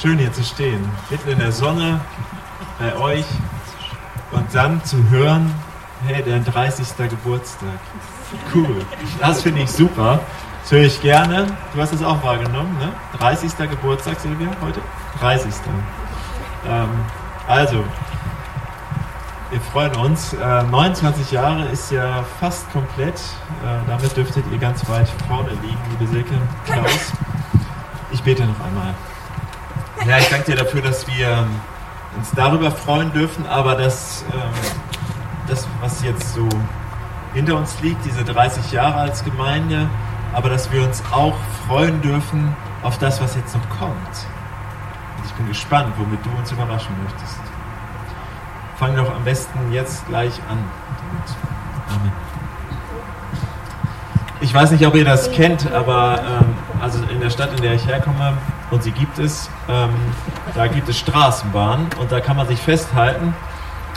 schön hier zu stehen, mitten in der Sonne bei euch und dann zu hören, hey, dein 30. Geburtstag. Cool. Das finde ich super. Das höre ich gerne. Du hast es auch wahrgenommen, ne? 30. Geburtstag, Silvia, heute? 30. Ähm, also, wir freuen uns. Äh, 29 Jahre ist ja fast komplett. Äh, damit dürftet ihr ganz weit vorne liegen, liebe Silke, Klaus. Ich bete noch einmal. Ja, ich danke dir dafür, dass wir uns darüber freuen dürfen, aber dass ähm, das, was jetzt so hinter uns liegt, diese 30 Jahre als Gemeinde, aber dass wir uns auch freuen dürfen auf das, was jetzt noch kommt. Und ich bin gespannt, womit du uns überraschen möchtest. Fang doch am besten jetzt gleich an. Amen. Ich weiß nicht, ob ihr das kennt, aber ähm, also in der Stadt, in der ich herkomme, und sie gibt es, ähm, da gibt es Straßenbahnen und da kann man sich festhalten.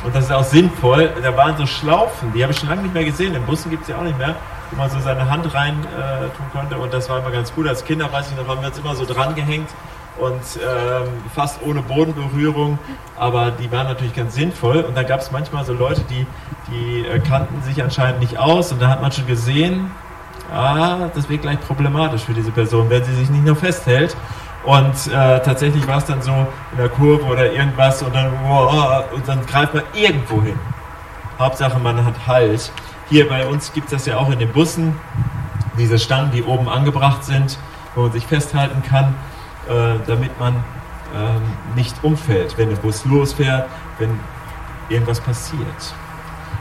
Und das ist auch sinnvoll. Da waren so Schlaufen, die habe ich schon lange nicht mehr gesehen. In Bussen gibt es ja auch nicht mehr, wo man so seine Hand rein äh, tun konnte. Und das war immer ganz gut. Als Kinder, weiß ich noch, haben wir uns immer so dran gehängt und ähm, fast ohne Bodenberührung. Aber die waren natürlich ganz sinnvoll. Und da gab es manchmal so Leute, die, die äh, kannten sich anscheinend nicht aus. Und da hat man schon gesehen, ah, das wird gleich problematisch für diese Person, wenn sie sich nicht nur festhält. Und äh, tatsächlich war es dann so in der Kurve oder irgendwas und dann, oh, und dann greift man irgendwo hin. Hauptsache, man hat Halt. Hier bei uns gibt es das ja auch in den Bussen, diese Stangen, die oben angebracht sind, wo man sich festhalten kann, äh, damit man ähm, nicht umfällt, wenn der Bus losfährt, wenn irgendwas passiert.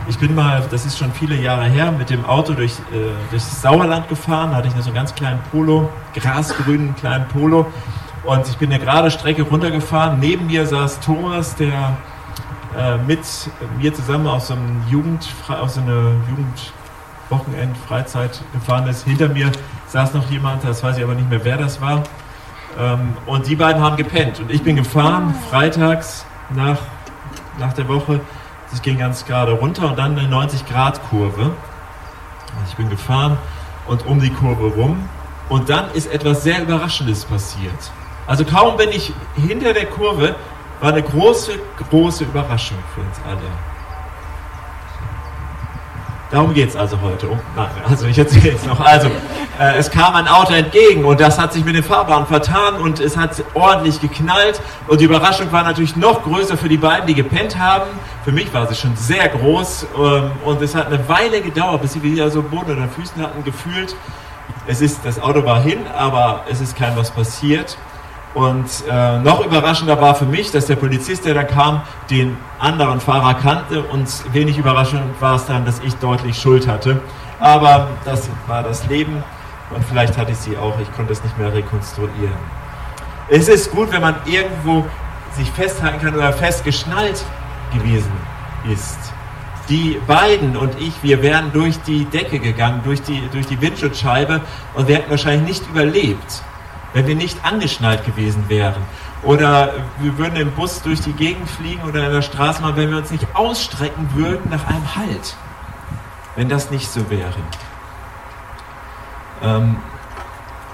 Ich bin mal, das ist schon viele Jahre her, mit dem Auto durch, äh, durchs Sauerland gefahren. Da hatte ich noch so einen ganz kleinen Polo, grasgrünen kleinen Polo. Und ich bin eine gerade Strecke runtergefahren. Neben mir saß Thomas, der äh, mit mir zusammen aus so einem Jugend, aus so einer Jugendwochenend, Freizeit gefahren ist. Hinter mir saß noch jemand, das weiß ich aber nicht mehr, wer das war. Ähm, und die beiden haben gepennt. Und ich bin gefahren, freitags nach, nach der Woche das ging ganz gerade runter und dann eine 90-Grad-Kurve. Also ich bin gefahren und um die Kurve rum. Und dann ist etwas sehr Überraschendes passiert. Also kaum bin ich hinter der Kurve, war eine große, große Überraschung für uns alle. Darum geht es also heute. Um, nein, also ich erzähle jetzt noch. Also, äh, es kam ein Auto entgegen und das hat sich mit den Fahrbahnen vertan und es hat ordentlich geknallt. Und die Überraschung war natürlich noch größer für die beiden, die gepennt haben. Für mich war sie schon sehr groß ähm, und es hat eine Weile gedauert, bis sie wieder so Boden unter Füßen hatten, gefühlt. Es ist, das Auto war hin, aber es ist kein was passiert. Und äh, noch überraschender war für mich, dass der Polizist, der da kam, den anderen Fahrer kannte und wenig überraschend war es dann, dass ich deutlich Schuld hatte. Aber das war das Leben und vielleicht hatte ich sie auch, ich konnte es nicht mehr rekonstruieren. Es ist gut, wenn man irgendwo sich festhalten kann oder festgeschnallt gewesen ist. Die beiden und ich, wir wären durch die Decke gegangen, durch die, durch die Windschutzscheibe und wir hätten wahrscheinlich nicht überlebt wenn wir nicht angeschnallt gewesen wären. Oder wir würden im Bus durch die Gegend fliegen oder in der Straßenbahn, wenn wir uns nicht ausstrecken würden nach einem Halt. Wenn das nicht so wäre. Ähm,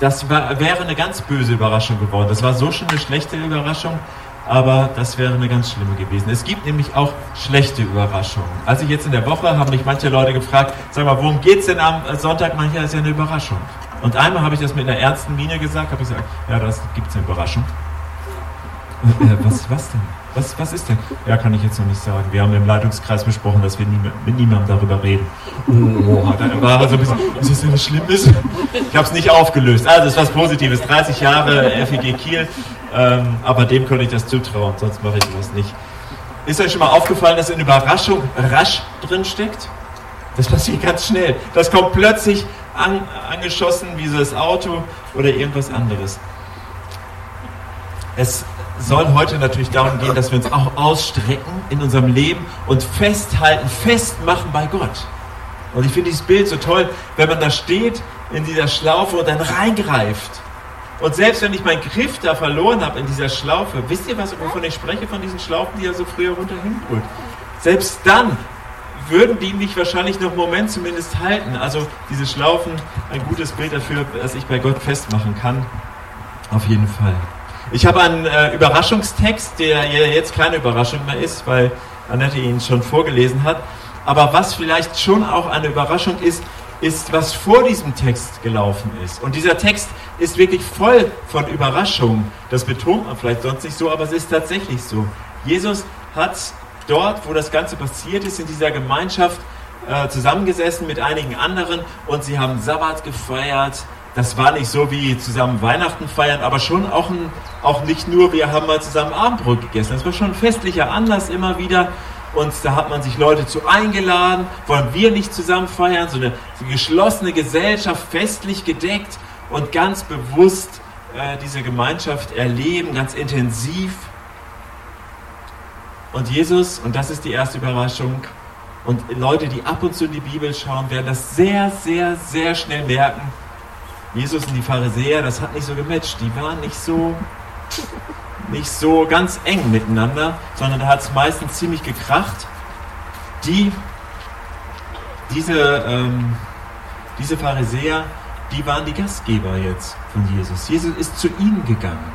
das war, wäre eine ganz böse Überraschung geworden. Das war so schon eine schlechte Überraschung, aber das wäre eine ganz schlimme gewesen. Es gibt nämlich auch schlechte Überraschungen. Als ich jetzt in der Woche haben mich manche Leute gefragt, sag mal, worum geht es denn am Sonntag? Manchmal ist ja eine Überraschung. Und einmal habe ich das mit einer ernsten Miene gesagt, habe ich gesagt, ja, das gibt es eine Überraschung. Äh, äh, was, was denn? Was, was ist denn? Ja, kann ich jetzt noch nicht sagen. Wir haben im Leitungskreis besprochen, dass wir nie, mit niemandem darüber reden. Oh, da war er so ein bisschen, ist das denn Schlimmes? Ich habe es nicht aufgelöst. Also, es ist was Positives. 30 Jahre FEG Kiel. Ähm, aber dem könnte ich das zutrauen, sonst mache ich sowas nicht. Ist euch schon mal aufgefallen, dass in Überraschung rasch drin steckt? Das passiert ganz schnell. Das kommt plötzlich an, angeschossen, wie so das Auto oder irgendwas anderes. Es soll heute natürlich darum gehen, dass wir uns auch ausstrecken in unserem Leben und festhalten, festmachen bei Gott. Und ich finde dieses Bild so toll, wenn man da steht in dieser Schlaufe und dann reingreift. Und selbst wenn ich meinen Griff da verloren habe in dieser Schlaufe, wisst ihr, was, wovon ich spreche, von diesen Schlaufen, die er so früher runterhin holt? Selbst dann würden die mich wahrscheinlich noch einen Moment zumindest halten. Also diese Schlaufen, ein gutes Bild dafür, dass ich bei Gott festmachen kann. Auf jeden Fall. Ich habe einen äh, Überraschungstext, der jetzt keine Überraschung mehr ist, weil Annette ihn schon vorgelesen hat. Aber was vielleicht schon auch eine Überraschung ist, ist, was vor diesem Text gelaufen ist. Und dieser Text ist wirklich voll von Überraschungen. Das betont man vielleicht sonst nicht so, aber es ist tatsächlich so. Jesus hat dort, wo das Ganze passiert ist, in dieser Gemeinschaft äh, zusammengesessen mit einigen anderen und sie haben Sabbat gefeiert. Das war nicht so wie zusammen Weihnachten feiern, aber schon auch, ein, auch nicht nur, wir haben mal zusammen Abendbrot gegessen. Das war schon ein festlicher Anlass immer wieder. Und da hat man sich Leute zu eingeladen. Wollen wir nicht zusammen feiern? So eine, so eine geschlossene Gesellschaft, festlich gedeckt und ganz bewusst äh, diese Gemeinschaft erleben, ganz intensiv. Und Jesus, und das ist die erste Überraschung, und Leute, die ab und zu in die Bibel schauen, werden das sehr, sehr, sehr schnell merken. Jesus und die Pharisäer, das hat nicht so gematcht. Die waren nicht so, nicht so ganz eng miteinander, sondern da hat es meistens ziemlich gekracht. Die, diese, ähm, diese Pharisäer, die waren die Gastgeber jetzt von Jesus. Jesus ist zu ihnen gegangen.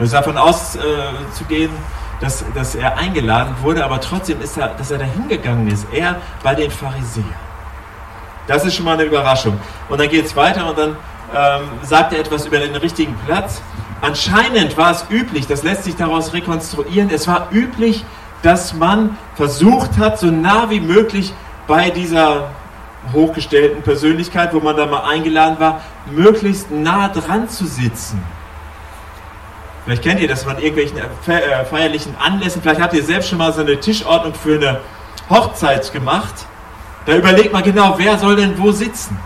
Und es ist davon auszugehen, äh, dass, dass er eingeladen wurde, aber trotzdem ist er, dass er da hingegangen ist. Er bei den Pharisäern. Das ist schon mal eine Überraschung. Und dann geht es weiter und dann ähm, sagt er etwas über den richtigen Platz. Anscheinend war es üblich, das lässt sich daraus rekonstruieren, es war üblich, dass man versucht hat, so nah wie möglich bei dieser hochgestellten Persönlichkeit, wo man da mal eingeladen war, möglichst nah dran zu sitzen. Vielleicht kennt ihr das von irgendwelchen äh, feierlichen Anlässen. Vielleicht habt ihr selbst schon mal so eine Tischordnung für eine Hochzeit gemacht. Da überlegt man genau, wer soll denn wo sitzen?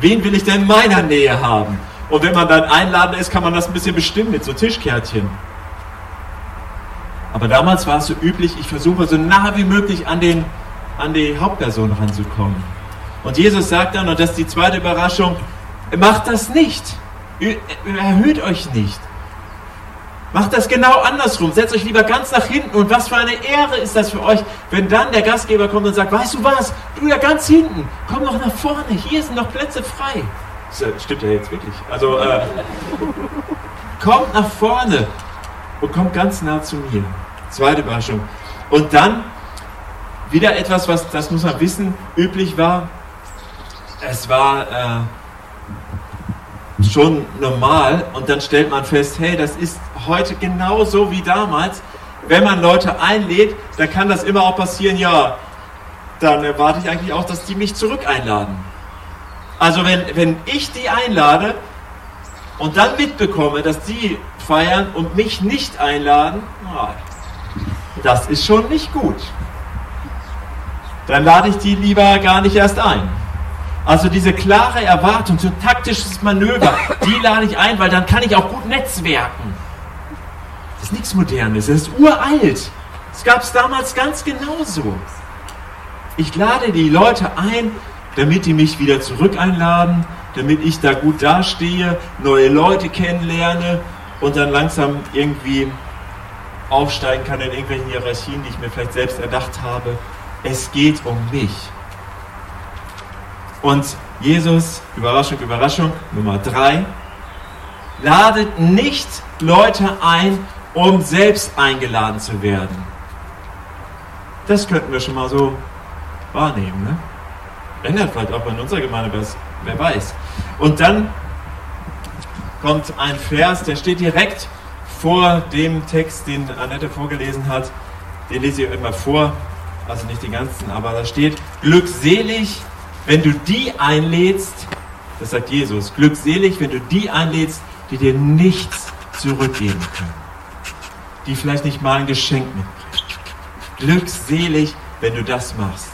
Wen will ich denn in meiner Nähe haben? Und wenn man dann einladen ist, kann man das ein bisschen bestimmen mit so Tischkärtchen. Aber damals war es so üblich, ich versuche so nah wie möglich an den an die Hauptperson ranzukommen. Und Jesus sagt dann, und das ist die zweite Überraschung, macht das nicht. Erhöht euch nicht. Macht das genau andersrum. Setzt euch lieber ganz nach hinten. Und was für eine Ehre ist das für euch, wenn dann der Gastgeber kommt und sagt, weißt du was, du ja ganz hinten, komm noch nach vorne, hier sind noch Plätze frei. Das stimmt ja jetzt wirklich. Also äh, kommt nach vorne und kommt ganz nah zu mir. Zweite Überraschung. Und dann wieder etwas, was, das muss man wissen, üblich war. Es war äh, schon normal und dann stellt man fest, hey, das ist heute genauso wie damals. Wenn man Leute einlädt, dann kann das immer auch passieren, ja, dann erwarte ich eigentlich auch, dass die mich zurück einladen. Also wenn, wenn ich die einlade und dann mitbekomme, dass die feiern und mich nicht einladen, das ist schon nicht gut dann lade ich die lieber gar nicht erst ein. Also diese klare Erwartung, so ein taktisches Manöver, die lade ich ein, weil dann kann ich auch gut netzwerken. Ist nichts Modernes, das ist uralt. Das gab es damals ganz genauso. Ich lade die Leute ein, damit die mich wieder zurück einladen, damit ich da gut dastehe, neue Leute kennenlerne und dann langsam irgendwie aufsteigen kann in irgendwelchen Hierarchien, die ich mir vielleicht selbst erdacht habe. Es geht um mich. Und Jesus, Überraschung, Überraschung, Nummer drei, ladet nicht Leute ein, um selbst eingeladen zu werden. Das könnten wir schon mal so wahrnehmen. Ne? Ändert vielleicht auch in unserer Gemeinde was, wer weiß. Und dann kommt ein Vers, der steht direkt vor dem Text, den Annette vorgelesen hat. Den lese ich immer vor also nicht die ganzen, aber da steht, glückselig, wenn du die einlädst, das sagt Jesus, glückselig, wenn du die einlädst, die dir nichts zurückgeben können, die vielleicht nicht mal ein Geschenk mitbringen. Glückselig, wenn du das machst.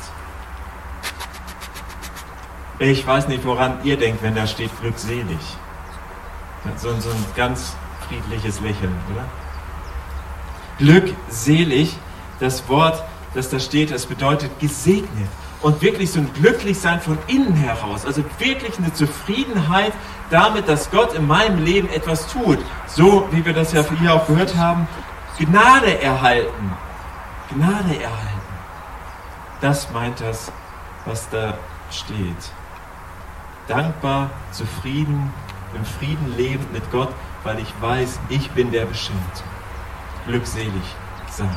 Ich weiß nicht, woran ihr denkt, wenn da steht glückselig. So, so ein ganz friedliches Lächeln, oder? Glückselig, das Wort dass da steht, das bedeutet gesegnet. Und wirklich so ein Glücklichsein von innen heraus. Also wirklich eine Zufriedenheit damit, dass Gott in meinem Leben etwas tut. So wie wir das ja hier auch gehört haben. Gnade erhalten. Gnade erhalten. Das meint das, was da steht. Dankbar, zufrieden, im Frieden leben mit Gott, weil ich weiß, ich bin der Bestimmte. Glückselig sein.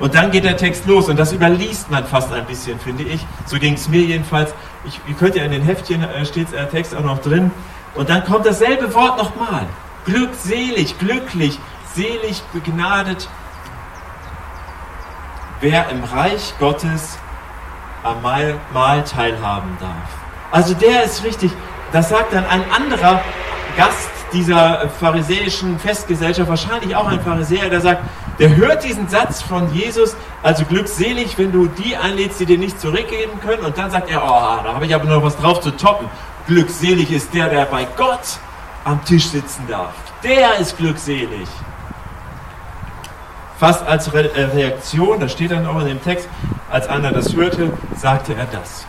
Und dann geht der Text los und das überliest man fast ein bisschen, finde ich. So ging es mir jedenfalls. Ich, ihr könnt ja in den Heftchen, äh, steht der Text auch noch drin. Und dann kommt dasselbe Wort nochmal. Glückselig, glücklich, selig, begnadet. Wer im Reich Gottes am Mahl teilhaben darf. Also der ist richtig. Das sagt dann ein anderer Gast dieser pharisäischen Festgesellschaft, wahrscheinlich auch ein Pharisäer, der sagt, der hört diesen Satz von Jesus, also glückselig, wenn du die einlädst, die dir nicht zurückgeben können, und dann sagt er, oh, da habe ich aber noch was drauf zu toppen. Glückselig ist der, der bei Gott am Tisch sitzen darf. Der ist glückselig. Fast als Re äh, Reaktion, das steht dann auch in dem Text, als Anna das hörte, sagte er das.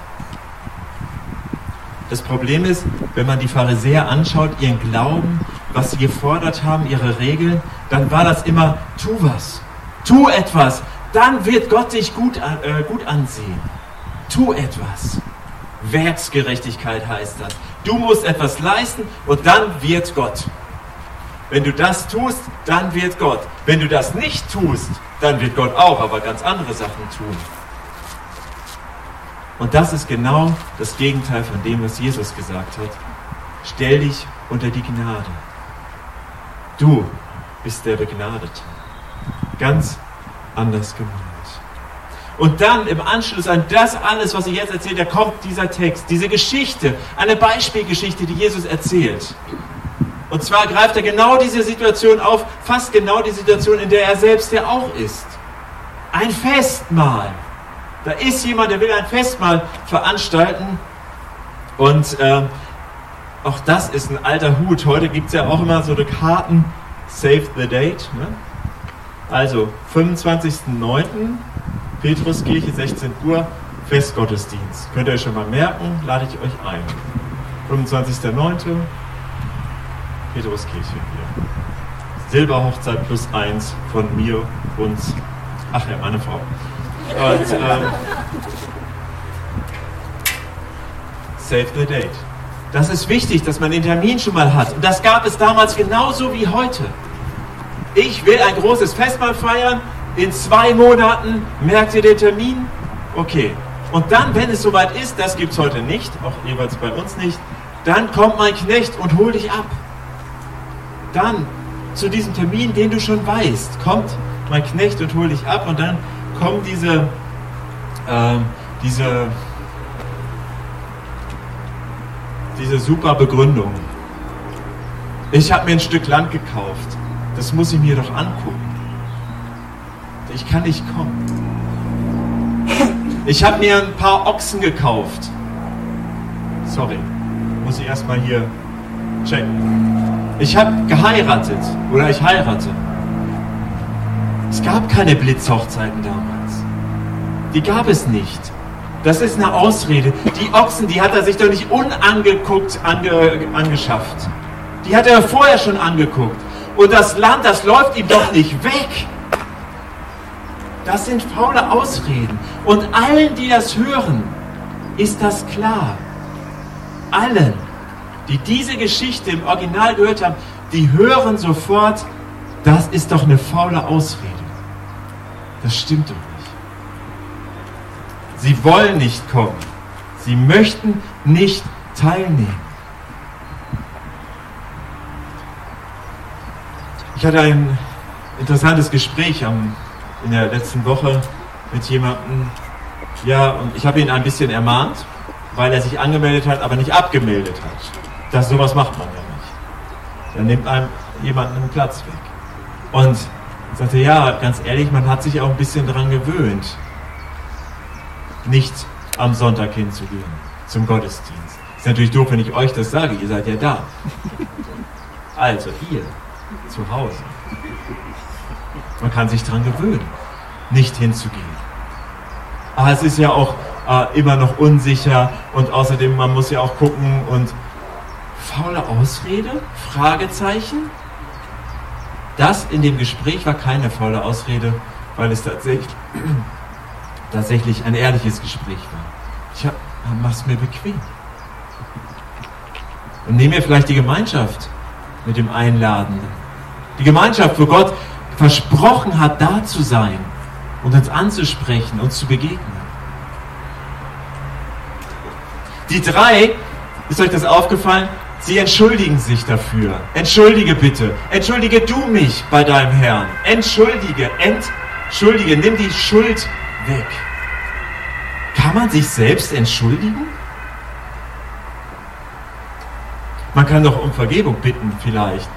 Das Problem ist, wenn man die Pharisäer anschaut, ihren Glauben, was sie gefordert haben, ihre Regeln, dann war das immer, tu was, tu etwas, dann wird Gott dich gut, äh, gut ansehen. Tu etwas. Werksgerechtigkeit heißt das. Du musst etwas leisten und dann wird Gott. Wenn du das tust, dann wird Gott. Wenn du das nicht tust, dann wird Gott auch, aber ganz andere Sachen tun. Und das ist genau das Gegenteil von dem, was Jesus gesagt hat. Stell dich unter die Gnade. Du bist der Begnadete. Ganz anders gemeint. Und dann im Anschluss an das alles, was ich jetzt erzähle, da kommt dieser Text, diese Geschichte, eine Beispielgeschichte, die Jesus erzählt. Und zwar greift er genau diese Situation auf, fast genau die Situation, in der er selbst ja auch ist. Ein Festmahl. Da ist jemand, der will ein Festmahl veranstalten. Und äh, auch das ist ein alter Hut. Heute gibt es ja auch immer so eine Karten, Save the Date. Ne? Also 25.09. Petruskirche, 16 Uhr, Festgottesdienst. Könnt ihr euch schon mal merken, lade ich euch ein. 25.09. Petruskirche hier. Silberhochzeit plus eins von mir, uns, ach ja, meine Frau. Und ähm, Save the Date. Das ist wichtig, dass man den Termin schon mal hat. Und das gab es damals genauso wie heute. Ich will ein großes Festmahl feiern. In zwei Monaten merkt ihr den Termin? Okay. Und dann, wenn es soweit ist, das gibt es heute nicht, auch jeweils bei uns nicht, dann kommt mein Knecht und hol dich ab. Dann zu diesem Termin, den du schon weißt, kommt mein Knecht und hol dich ab und dann kommen diese, äh, diese, diese super Begründung. Ich habe mir ein Stück Land gekauft. Das muss ich mir doch angucken. Ich kann nicht kommen. Ich habe mir ein paar Ochsen gekauft. Sorry, muss ich erstmal hier checken. Ich habe geheiratet oder ich heirate. Es gab keine Blitzhochzeiten damals. Die gab es nicht. Das ist eine Ausrede. Die Ochsen, die hat er sich doch nicht unangeguckt ange, angeschafft. Die hat er vorher schon angeguckt. Und das Land, das läuft ihm doch nicht weg. Das sind faule Ausreden. Und allen, die das hören, ist das klar. Allen, die diese Geschichte im Original gehört haben, die hören sofort, das ist doch eine faule Ausrede. Das stimmt doch nicht. Sie wollen nicht kommen. Sie möchten nicht teilnehmen. Ich hatte ein interessantes Gespräch am, in der letzten Woche mit jemandem. Ja, und ich habe ihn ein bisschen ermahnt, weil er sich angemeldet hat, aber nicht abgemeldet hat. Das sowas macht man ja nicht. Dann nimmt einem jemanden einen Platz weg. Und ich sagte, ja, ganz ehrlich, man hat sich auch ein bisschen daran gewöhnt, nicht am Sonntag hinzugehen, zum Gottesdienst. Ist natürlich doof, wenn ich euch das sage, ihr seid ja da. Also, ihr, zu Hause. Man kann sich daran gewöhnen, nicht hinzugehen. Aber es ist ja auch äh, immer noch unsicher und außerdem, man muss ja auch gucken und faule Ausrede? Fragezeichen? Das in dem Gespräch war keine faule Ausrede, weil es tatsächlich, tatsächlich ein ehrliches Gespräch war. Ich hab, mach's mir bequem. Und nehmen wir vielleicht die Gemeinschaft mit dem Einladenden. Die Gemeinschaft, wo Gott versprochen hat, da zu sein und uns anzusprechen, uns zu begegnen. Die drei, ist euch das aufgefallen? Sie entschuldigen sich dafür. Entschuldige bitte. Entschuldige du mich bei deinem Herrn. Entschuldige, entschuldige, nimm die Schuld weg. Kann man sich selbst entschuldigen? Man kann doch um Vergebung bitten vielleicht.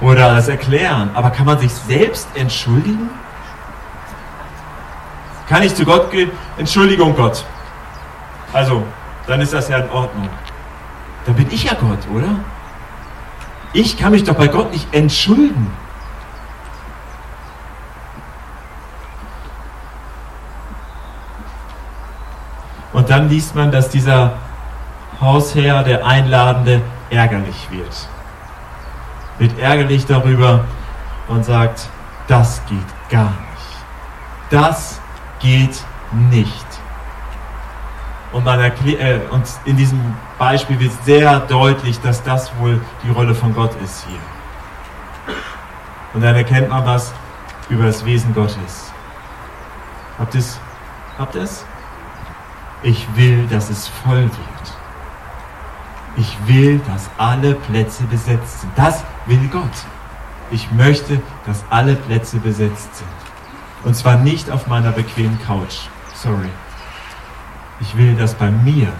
Oder das erklären. Aber kann man sich selbst entschuldigen? Kann ich zu Gott gehen? Entschuldigung Gott. Also, dann ist das ja in Ordnung. Dann bin ich ja Gott, oder? Ich kann mich doch bei Gott nicht entschuldigen. Und dann liest man, dass dieser Hausherr, der Einladende, ärgerlich wird. Wird ärgerlich darüber und sagt, das geht gar nicht. Das geht nicht. Und, man äh, und in diesem Beispiel wird sehr deutlich, dass das wohl die Rolle von Gott ist hier. Und dann erkennt man was über das Wesen Gottes. Habt ihr es? Habt es? Ich will, dass es voll wird. Ich will, dass alle Plätze besetzt sind. Das will Gott. Ich möchte, dass alle Plätze besetzt sind. Und zwar nicht auf meiner bequemen Couch. Sorry. Ich will das bei mir.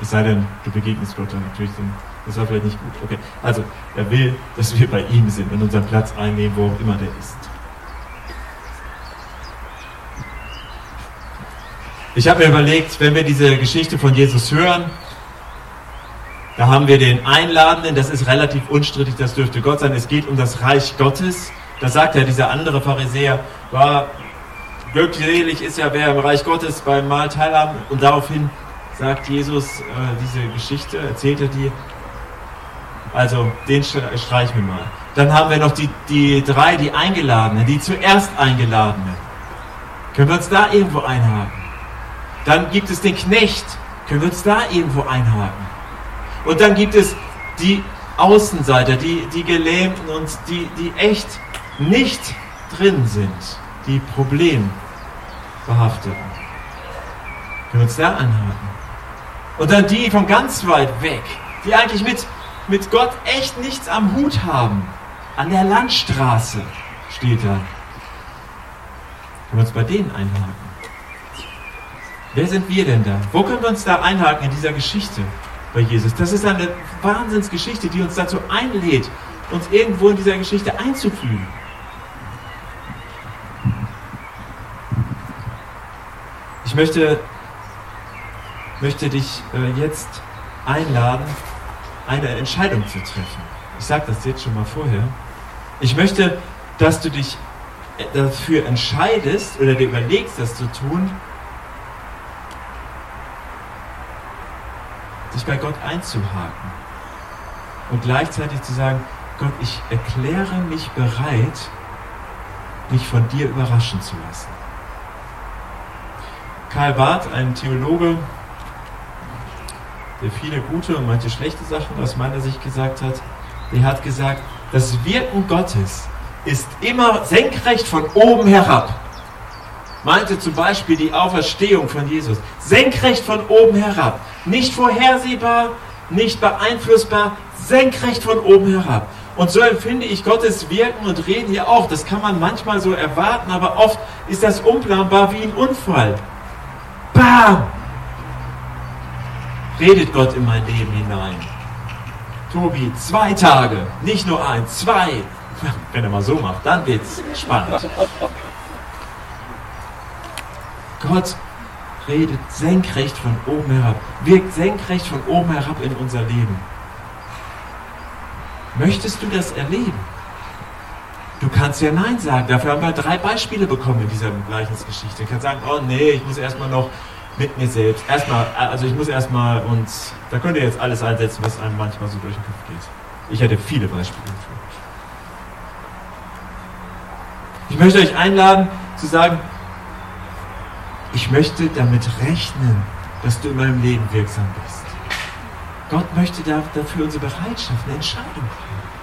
Es sei denn, du begegnest Gott dann natürlich, dann, das war vielleicht nicht gut. Okay. Also, er will, dass wir bei ihm sind und unseren Platz einnehmen, wo auch immer der ist. Ich habe mir überlegt, wenn wir diese Geschichte von Jesus hören, da haben wir den Einladenden, das ist relativ unstrittig, das dürfte Gott sein. Es geht um das Reich Gottes. Da sagt ja dieser andere Pharisäer, war glückselig ist ja, wer im Reich Gottes beim Mahl teilhaben. Und daraufhin sagt Jesus äh, diese Geschichte, erzählt er die. Also, den streichen wir mal. Dann haben wir noch die, die drei, die Eingeladenen, die zuerst Eingeladenen. Können wir uns da irgendwo einhaken? Dann gibt es den Knecht. Können wir uns da irgendwo einhaken? Und dann gibt es die Außenseiter, die, die Gelähmten und die, die echt nicht drin sind, die Problembehafteten. Können wir uns da anhalten? Und dann die von ganz weit weg, die eigentlich mit, mit Gott echt nichts am Hut haben. An der Landstraße steht da. Können wir uns bei denen einhaken? Wer sind wir denn da? Wo können wir uns da einhaken in dieser Geschichte? bei Jesus. Das ist eine Wahnsinnsgeschichte, die uns dazu einlädt, uns irgendwo in dieser Geschichte einzufühlen. Ich möchte, möchte dich äh, jetzt einladen, eine Entscheidung zu treffen. Ich sage das jetzt schon mal vorher. Ich möchte, dass du dich äh, dafür entscheidest oder dir überlegst, das zu tun, sich bei Gott einzuhaken und gleichzeitig zu sagen, Gott, ich erkläre mich bereit, mich von dir überraschen zu lassen. Karl Barth, ein Theologe, der viele gute und manche schlechte Sachen aus meiner Sicht gesagt hat, der hat gesagt, das Wirken Gottes ist immer senkrecht von oben herab. Meinte zum Beispiel die Auferstehung von Jesus. Senkrecht von oben herab. Nicht vorhersehbar, nicht beeinflussbar, senkrecht von oben herab. Und so empfinde ich Gottes Wirken und Reden ja auch. Das kann man manchmal so erwarten, aber oft ist das unplanbar wie ein Unfall. Bam! Redet Gott in mein Leben hinein. Tobi, zwei Tage, nicht nur ein, zwei. Wenn er mal so macht, dann wird's spannend. Gott redet senkrecht von oben herab, wirkt senkrecht von oben herab in unser Leben. Möchtest du das erleben? Du kannst ja Nein sagen. Dafür haben wir drei Beispiele bekommen in dieser Gleichnisgeschichte. Du kannst sagen, oh nee, ich muss erstmal noch mit mir selbst. Erstmal, also ich muss erstmal und da könnt ihr jetzt alles einsetzen, was einem manchmal so durch den Kopf geht. Ich hätte viele Beispiele dafür. Ich möchte euch einladen zu sagen, ich möchte damit rechnen, dass du in meinem Leben wirksam bist. Gott möchte dafür unsere Bereitschaft, eine Entscheidung haben.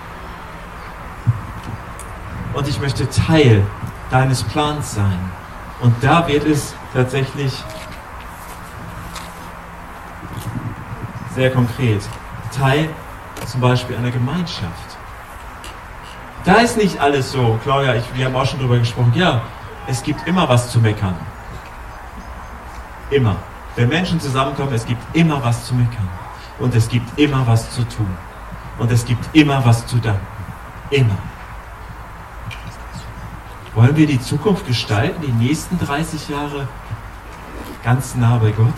Und ich möchte Teil deines Plans sein. Und da wird es tatsächlich sehr konkret. Teil zum Beispiel einer Gemeinschaft. Da ist nicht alles so, Claudia, ich, wir haben auch schon drüber gesprochen, ja, es gibt immer was zu meckern. Immer. Wenn Menschen zusammenkommen, es gibt immer was zu meckern. Und es gibt immer was zu tun. Und es gibt immer was zu danken. Immer. Wollen wir die Zukunft gestalten, die nächsten 30 Jahre ganz nah bei Gott?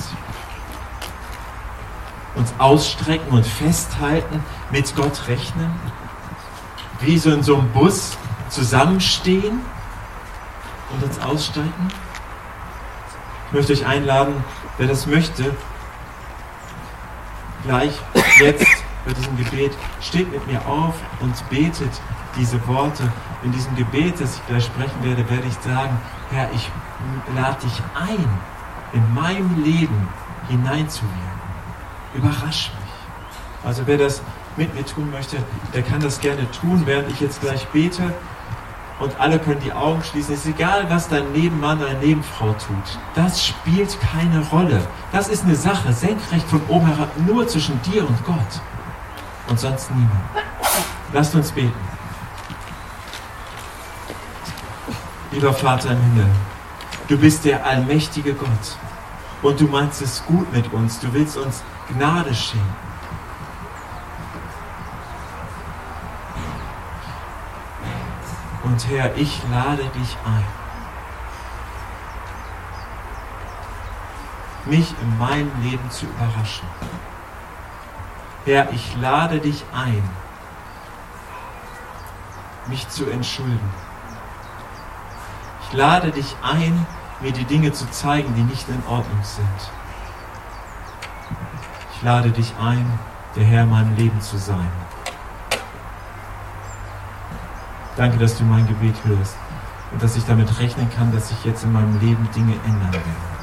Uns ausstrecken und festhalten, mit Gott rechnen? Wie so in so einem Bus zusammenstehen und uns aussteigen? Ich möchte euch einladen, wer das möchte, gleich jetzt bei diesem Gebet, steht mit mir auf und betet diese Worte. In diesem Gebet, das ich gleich sprechen werde, werde ich sagen, Herr, ich lade dich ein, in meinem Leben hineinzuwirken. Überrasch mich. Also wer das mit mir tun möchte, der kann das gerne tun, während ich jetzt gleich bete. Und alle können die Augen schließen. Es ist egal, was dein Nebenmann, deine Nebenfrau tut. Das spielt keine Rolle. Das ist eine Sache, senkrecht von oben herab, nur zwischen dir und Gott. Und sonst niemand. Lasst uns beten. Lieber Vater im Himmel, du bist der allmächtige Gott. Und du meinst es gut mit uns. Du willst uns Gnade schenken. Und Herr, ich lade dich ein, mich in meinem Leben zu überraschen. Herr, ich lade dich ein, mich zu entschulden. Ich lade dich ein, mir die Dinge zu zeigen, die nicht in Ordnung sind. Ich lade dich ein, der Herr in meinem Leben zu sein. Danke, dass du mein Gebet hörst und dass ich damit rechnen kann, dass sich jetzt in meinem Leben Dinge ändern werden.